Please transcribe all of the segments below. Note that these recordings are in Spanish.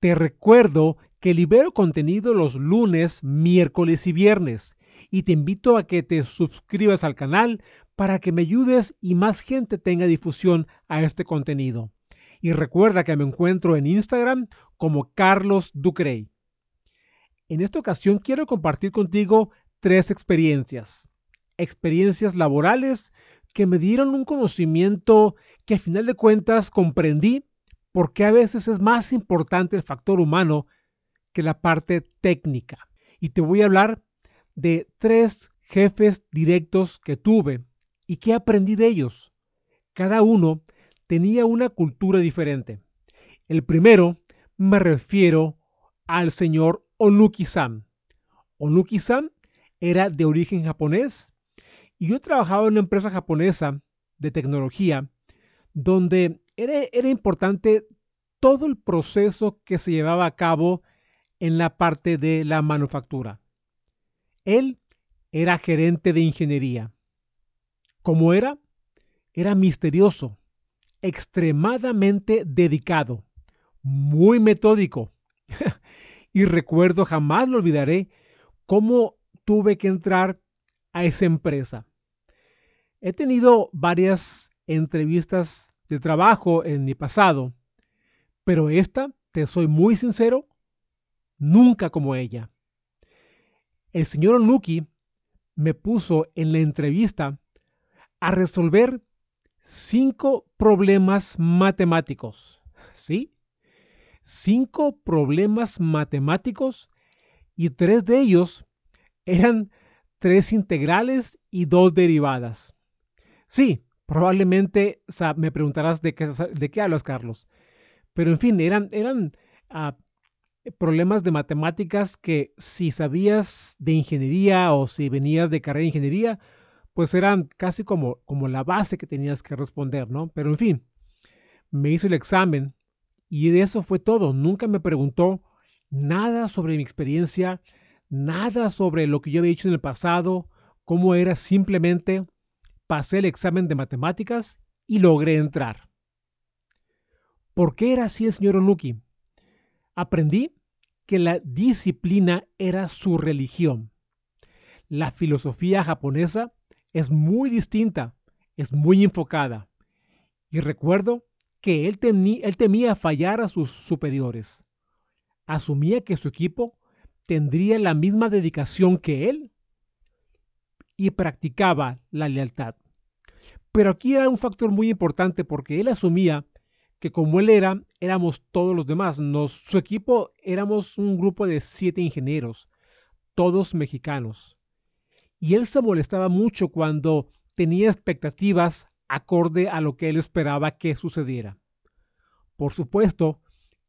Te recuerdo que libero contenido los lunes, miércoles y viernes y te invito a que te suscribas al canal para que me ayudes y más gente tenga difusión a este contenido. Y recuerda que me encuentro en Instagram como Carlos Ducrey. En esta ocasión quiero compartir contigo tres experiencias. Experiencias laborales que me dieron un conocimiento que a final de cuentas comprendí porque a veces es más importante el factor humano que la parte técnica. Y te voy a hablar de tres jefes directos que tuve y que aprendí de ellos. Cada uno tenía una cultura diferente. El primero me refiero al señor Onuki-san. Onuki-san era de origen japonés y yo trabajaba en una empresa japonesa de tecnología donde era, importante todo el proceso que se llevaba a cabo en la parte de la manufactura. Él era gerente de ingeniería. ¿Cómo era? Era misterioso, extremadamente dedicado, muy metódico. y recuerdo, jamás lo olvidaré, cómo tuve que entrar a esa empresa. He tenido varias entrevistas de trabajo en mi pasado, pero esta, te soy muy sincero, nunca como ella. El señor Onuki me puso en la entrevista a resolver cinco problemas matemáticos. ¿Sí? Cinco problemas matemáticos y tres de ellos eran tres integrales y dos derivadas. Sí, Probablemente me preguntarás de qué, de qué hablas, Carlos. Pero en fin, eran, eran ah, problemas de matemáticas que si sabías de ingeniería o si venías de carrera de ingeniería, pues eran casi como, como la base que tenías que responder, ¿no? Pero en fin, me hizo el examen y de eso fue todo. Nunca me preguntó nada sobre mi experiencia, nada sobre lo que yo había hecho en el pasado, cómo era simplemente pasé el examen de matemáticas y logré entrar. ¿Por qué era así el señor Onuki? Aprendí que la disciplina era su religión. La filosofía japonesa es muy distinta, es muy enfocada. Y recuerdo que él, él temía fallar a sus superiores. Asumía que su equipo tendría la misma dedicación que él y practicaba la lealtad. Pero aquí era un factor muy importante porque él asumía que como él era, éramos todos los demás. Nos, su equipo éramos un grupo de siete ingenieros, todos mexicanos. Y él se molestaba mucho cuando tenía expectativas acorde a lo que él esperaba que sucediera. Por supuesto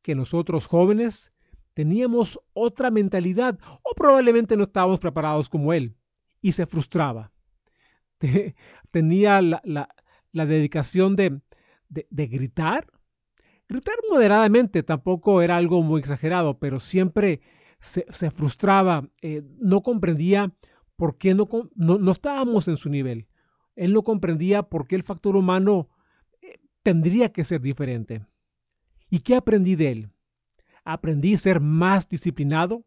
que nosotros jóvenes teníamos otra mentalidad o probablemente no estábamos preparados como él y se frustraba. Tenía la, dedicación de, gritar. Gritar moderadamente tampoco era algo muy exagerado, pero siempre se, frustraba, eh, no comprendía por qué no, no, estábamos en su nivel. Él no comprendía por qué el factor humano eh, tendría que ser diferente. ¿Y qué aprendí de él? Aprendí a ser más disciplinado.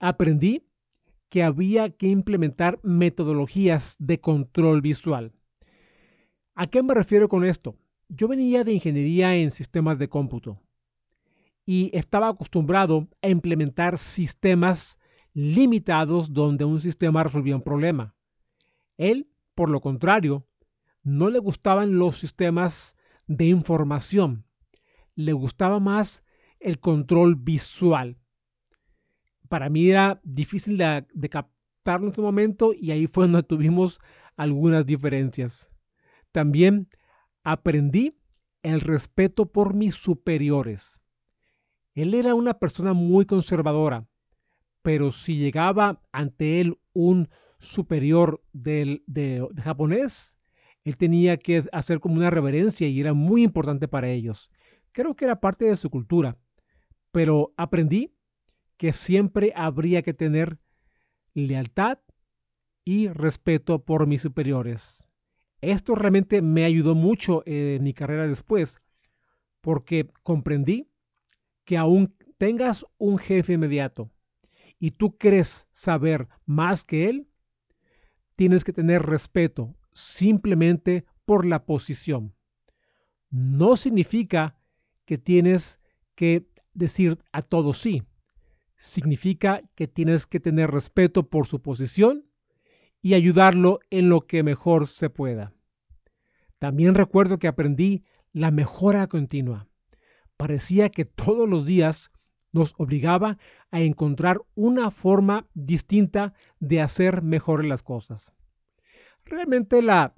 Aprendí que había que implementar metodologías de control visual. ¿A qué me refiero con esto? Yo venía de ingeniería en sistemas de cómputo y estaba acostumbrado a implementar sistemas limitados donde un sistema resolvía un problema. Él, por lo contrario, no le gustaban los sistemas de información, le gustaba más el control visual para mí era difícil de, captarlo en ese momento y ahí fue donde tuvimos algunas diferencias. También aprendí el respeto por mis superiores. Él era una persona muy conservadora, pero si llegaba ante él un superior del, de, de japonés, él tenía que hacer como una reverencia y era muy importante para ellos. Creo que era parte de su cultura, pero aprendí que siempre habría que tener lealtad y respeto por mis superiores. Esto realmente me ayudó mucho en mi carrera después, porque comprendí que aún tengas un jefe inmediato y tú crees saber más que él, tienes que tener respeto simplemente por la posición. No significa que tienes que decir a todos sí. Significa que tienes que tener respeto por su posición y ayudarlo en lo que mejor se pueda. También recuerdo que aprendí la mejora continua. Parecía que todos los días nos obligaba a encontrar una forma distinta de hacer mejor las cosas. Realmente la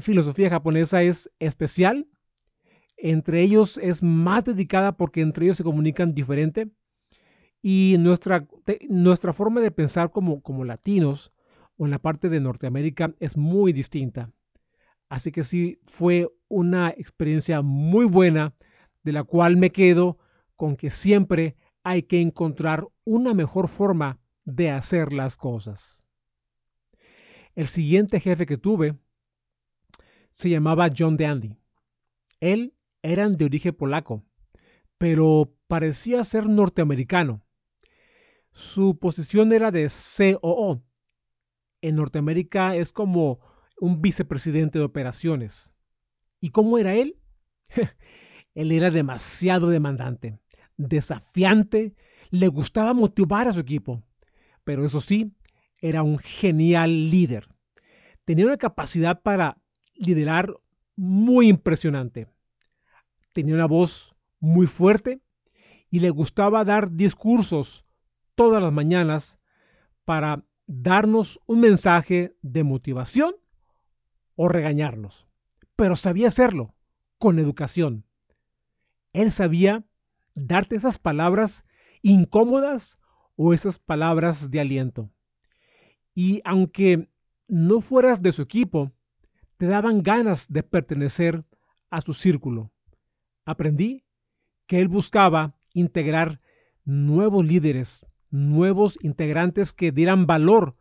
filosofía japonesa es especial. Entre ellos es más dedicada porque entre ellos se comunican diferente. Y nuestra, nuestra forma de pensar como, como latinos o en la parte de Norteamérica es muy distinta. Así que sí, fue una experiencia muy buena de la cual me quedo con que siempre hay que encontrar una mejor forma de hacer las cosas. El siguiente jefe que tuve se llamaba John Dandy. Él era de origen polaco, pero parecía ser norteamericano. Su posición era de COO. En Norteamérica es como un vicepresidente de operaciones. ¿Y cómo era él? él era demasiado demandante desafiante, le gustaba motivar a su equipo, pero eso sí, era un genial líder. Tenía una capacidad para liderar muy impresionante. Tenía una voz muy fuerte y le gustaba dar discursos todas las mañanas para darnos un mensaje de motivación o regañarnos. Pero sabía hacerlo con educación. Él sabía darte esas palabras incómodas o esas palabras de aliento. Y aunque no fueras de su equipo, te daban ganas de pertenecer a su círculo. Aprendí que él buscaba integrar nuevos líderes, nuevos integrantes que dieran valor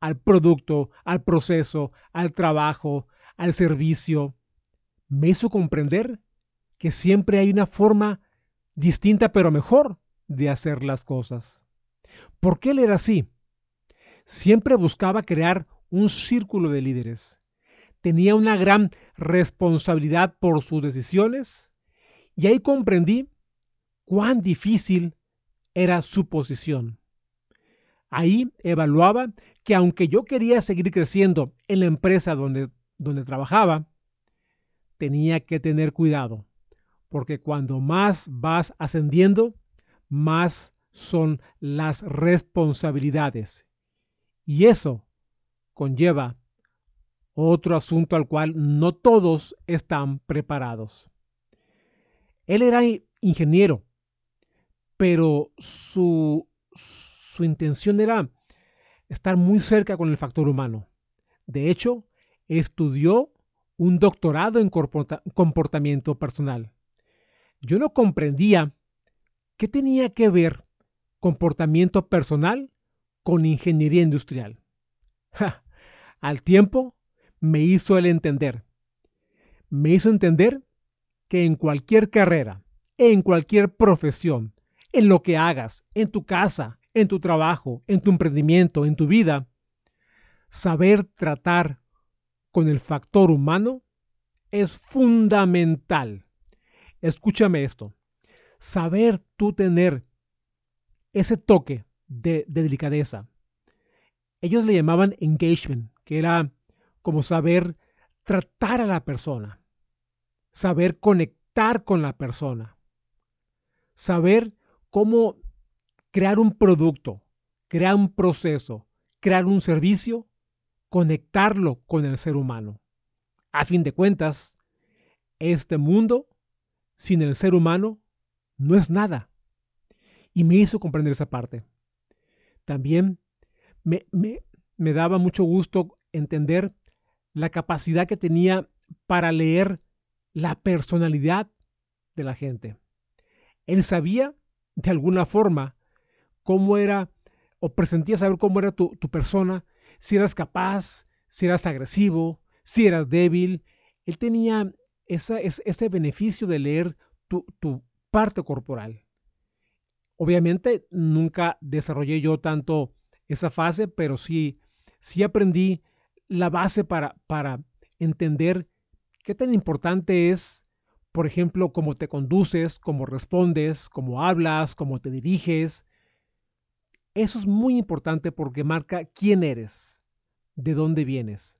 al producto, al proceso, al trabajo, al servicio. Me hizo comprender que siempre hay una forma distinta pero mejor de hacer las cosas. ¿Por qué él era así? Siempre buscaba crear un círculo de líderes. Tenía una gran responsabilidad por sus decisiones y ahí comprendí cuán difícil era su posición. Ahí evaluaba que aunque yo quería seguir creciendo en la empresa donde, donde trabajaba, tenía que tener cuidado porque cuando más vas ascendiendo, más son las responsabilidades. Y eso conlleva otro asunto al cual no todos están preparados. Él era ingeniero, pero su, su intención era estar muy cerca con el factor humano. De hecho, estudió un doctorado en comportamiento personal yo no comprendía qué tenía que ver comportamiento personal con ingeniería industrial. al tiempo me hizo el entender. Me hizo entender que en cualquier carrera, en cualquier profesión, en lo que hagas, en tu casa, en tu trabajo, en tu emprendimiento, en tu vida, saber tratar con el factor humano es fundamental. Escúchame esto. Saber tú tener ese toque de, delicadeza. Ellos le llamaban engagement, que era como saber tratar a la persona, saber conectar con la persona, saber cómo crear un producto, crear un proceso, crear un servicio, conectarlo con el ser humano. A fin de cuentas, este mundo sin el ser humano no es nada. Y me hizo comprender esa parte. También me, me, me daba mucho gusto entender la capacidad que tenía para leer la personalidad de la gente. Él sabía de alguna forma cómo era o presentía saber cómo era tu, tu persona, si eras capaz, si eras agresivo, si eras débil. Él tenía esa, ese beneficio de leer tu, tu parte corporal. Obviamente nunca desarrollé yo tanto esa fase, pero sí, sí aprendí la base para, para entender qué tan importante es, por ejemplo, cómo te conduces, cómo respondes, cómo hablas, cómo te diriges. Eso es muy importante porque marca quién eres, de dónde vienes.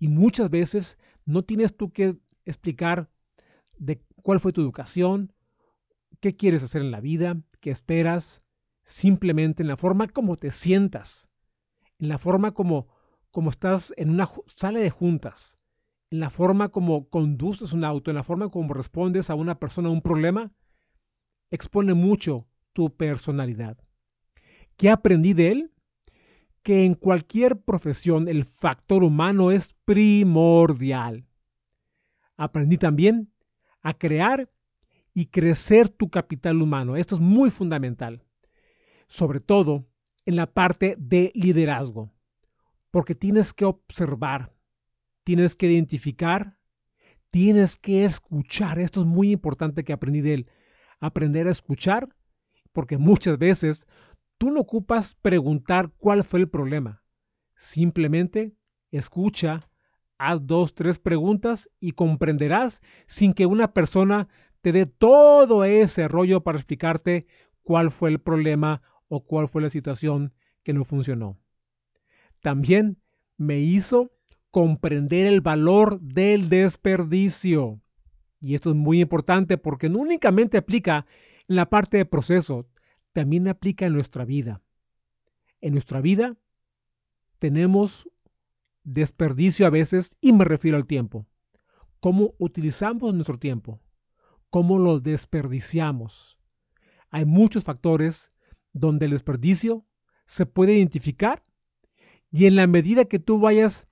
Y muchas veces no tienes tú que explicar de cuál fue tu educación, qué quieres hacer en la vida, qué esperas, simplemente en la forma como te sientas, en la forma como, como estás en una sala de juntas, en la forma como conduces un auto, en la forma como respondes a una persona a un problema, expone mucho tu personalidad. ¿Qué aprendí de él? Que en cualquier profesión el factor humano es primordial. Aprendí también a crear y crecer tu capital humano. Esto es muy fundamental sobre todo en la parte de liderazgo, porque tienes que observar, tienes que identificar, tienes que escuchar. Esto es muy importante que aprendí de él, aprender a escuchar, porque muchas veces tú no ocupas preguntar cuál fue el problema, simplemente escucha, haz dos, tres preguntas y comprenderás sin que una persona te dé todo ese rollo para explicarte cuál fue el problema o cuál fue la situación que no funcionó. También me hizo comprender el valor del desperdicio. Y esto es muy importante porque no únicamente aplica en la parte de proceso, también aplica en nuestra vida. En nuestra vida tenemos desperdicio a veces y me refiero al tiempo. ¿Cómo utilizamos nuestro tiempo? ¿Cómo lo desperdiciamos? Hay muchos factores donde el desperdicio se puede identificar y en la medida que tú vayas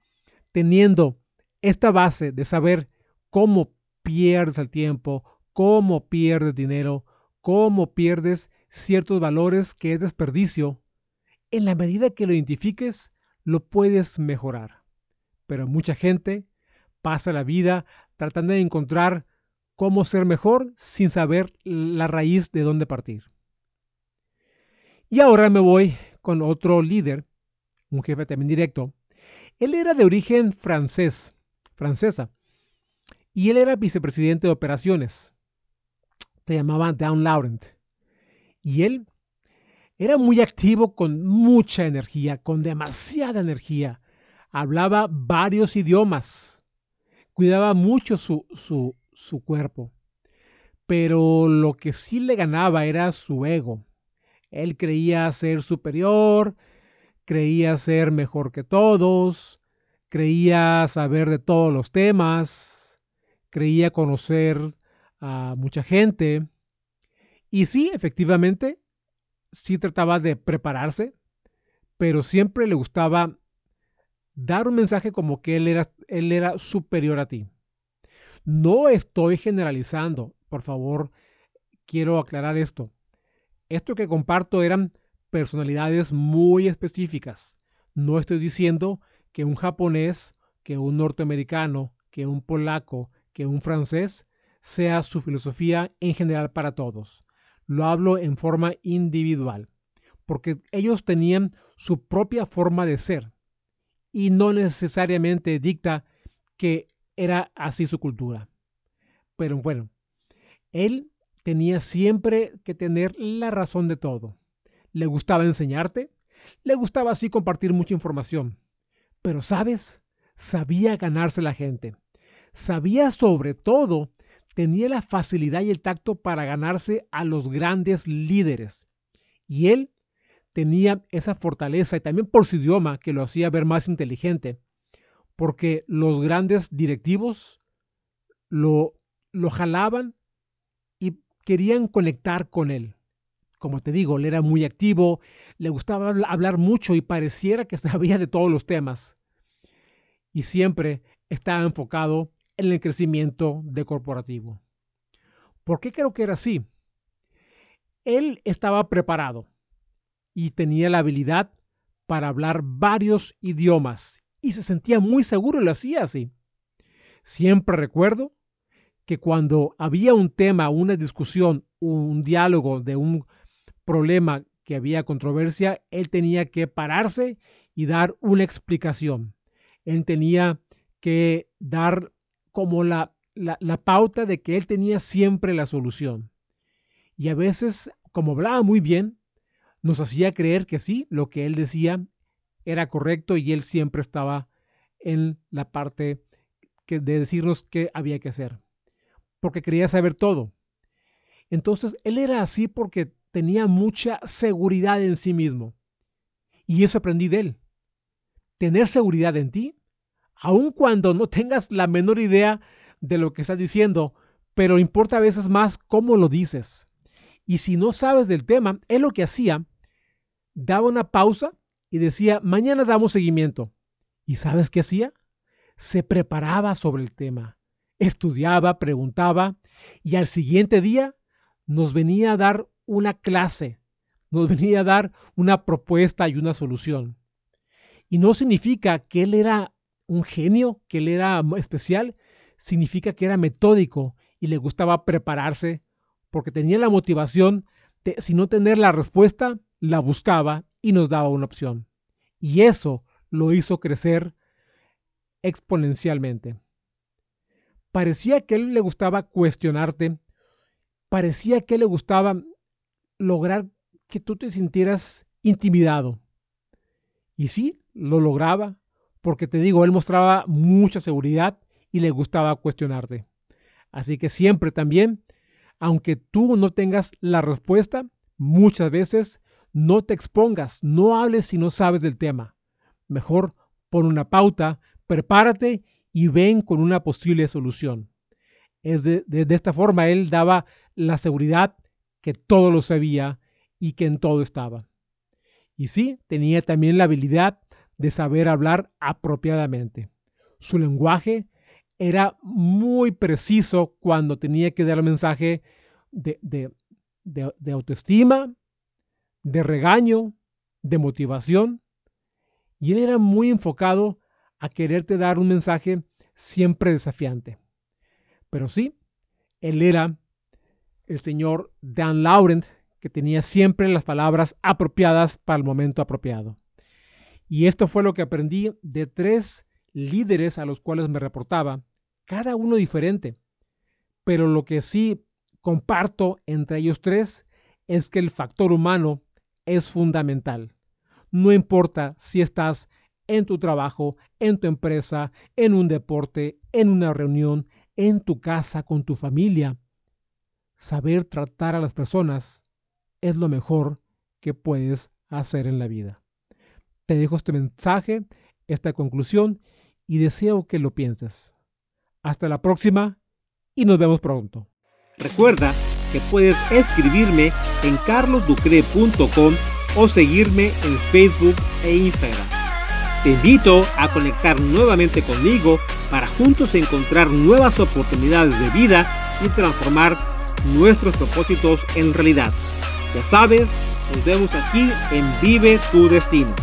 teniendo esta base de saber cómo pierdes el tiempo, cómo pierdes dinero, cómo pierdes ciertos valores que es desperdicio, en la medida que lo identifiques, lo puedes mejorar. Pero mucha gente pasa la vida tratando de encontrar cómo ser mejor sin saber la raíz de dónde partir. Y ahora me voy con otro líder, un jefe también directo. Él era de origen francés, francesa, y él era vicepresidente de operaciones. Se llamaba Down Laurent. Y él era muy activo con mucha energía, con demasiada energía. Hablaba varios idiomas. Cuidaba mucho su, su, su cuerpo. Pero lo que sí le ganaba era su ego él creía ser superior, creía ser mejor que todos, creía saber de todos los temas, creía conocer a mucha gente. Y sí, efectivamente, sí trataba de prepararse, pero siempre le gustaba dar un mensaje como que él era, él era superior a ti. No estoy generalizando, por favor, quiero aclarar esto. Esto que comparto eran personalidades muy específicas. No estoy diciendo que un japonés, que un norteamericano, que un polaco, que un francés sea su filosofía en general para todos. Lo hablo en forma individual, porque ellos tenían su propia forma de ser y no necesariamente dicta que era así su cultura. Pero bueno, él tenía siempre que tener la razón de todo. Le gustaba enseñarte, le gustaba así compartir mucha información. Pero, ¿sabes? Sabía ganarse la gente. Sabía sobre todo, tenía la facilidad y el tacto para ganarse a los grandes líderes. Y él tenía esa fortaleza y también por su idioma que lo hacía ver más inteligente, porque los grandes directivos lo, lo jalaban querían conectar con él. Como te digo, él era muy activo, le gustaba hablar mucho y pareciera que sabía de todos los temas. Y siempre estaba enfocado en el crecimiento corporativo. ¿Por qué creo que era así? Él estaba preparado y tenía la habilidad para hablar varios idiomas y se sentía muy seguro y lo hacía así. Siempre recuerdo que cuando había un tema, una discusión, un diálogo de un problema que había controversia, él tenía que pararse y dar una explicación. Él tenía que dar como la, la, pauta de que él tenía siempre la solución. Y a veces, como hablaba muy bien, nos hacía creer que sí, lo que él decía era correcto y él siempre estaba en la parte que, de decirnos qué había que hacer, porque quería saber todo. Entonces, él era así porque tenía mucha seguridad en sí mismo. Y eso aprendí de él. Tener seguridad en ti, aun cuando no tengas la menor idea de lo que estás diciendo, pero importa a veces más cómo lo dices. Y si no sabes del tema, él lo que hacía, daba una pausa y decía, mañana damos seguimiento. ¿Y sabes qué hacía? Se preparaba sobre el tema, estudiaba, preguntaba y al siguiente día nos venía a dar una clase, nos venía a dar una propuesta y una solución. Y no significa que él era un genio, que él era especial, significa que era metódico y le gustaba prepararse porque tenía la motivación de, si no tener la respuesta, la buscaba y nos daba una opción. Y eso lo hizo crecer exponencialmente. Parecía que él le gustaba cuestionarte, parecía que le gustaba lograr que tú te sintieras intimidado. Y sí, lo lograba, porque te digo, él mostraba mucha seguridad y le gustaba cuestionarte. Así que siempre también, aunque tú no tengas la respuesta, muchas veces no te expongas, no hables si no sabes del tema. Mejor pon una pauta, prepárate y ven con una posible solución. Es de, esta forma él daba la seguridad que todo lo sabía y que en todo estaba. Y sí, tenía también la habilidad de saber hablar apropiadamente. Su lenguaje era muy preciso cuando tenía que dar el mensaje de, de autoestima, de regaño, de motivación. Y él era muy enfocado a quererte dar un mensaje siempre desafiante. Pero sí, él era el señor Dan Laurent, que tenía siempre las palabras apropiadas para el momento apropiado. Y esto fue lo que aprendí de tres líderes a los cuales me reportaba, cada uno diferente. Pero lo que sí comparto entre ellos tres es que el factor humano es fundamental. No importa si estás en tu trabajo, en tu empresa, en un deporte, en una reunión, en tu casa, con tu familia. Saber tratar a las personas es lo mejor que puedes hacer en la vida. Te dejo este mensaje, esta conclusión y deseo que lo pienses. Hasta la próxima y nos vemos pronto. Recuerda que puedes escribirme en carlosducre.com o seguirme en Facebook e Instagram. Te invito a conectar nuevamente conmigo para juntos encontrar nuevas oportunidades de vida y transformar nuestros propósitos en realidad. Ya sabes, nos vemos aquí en Vive tu Destino.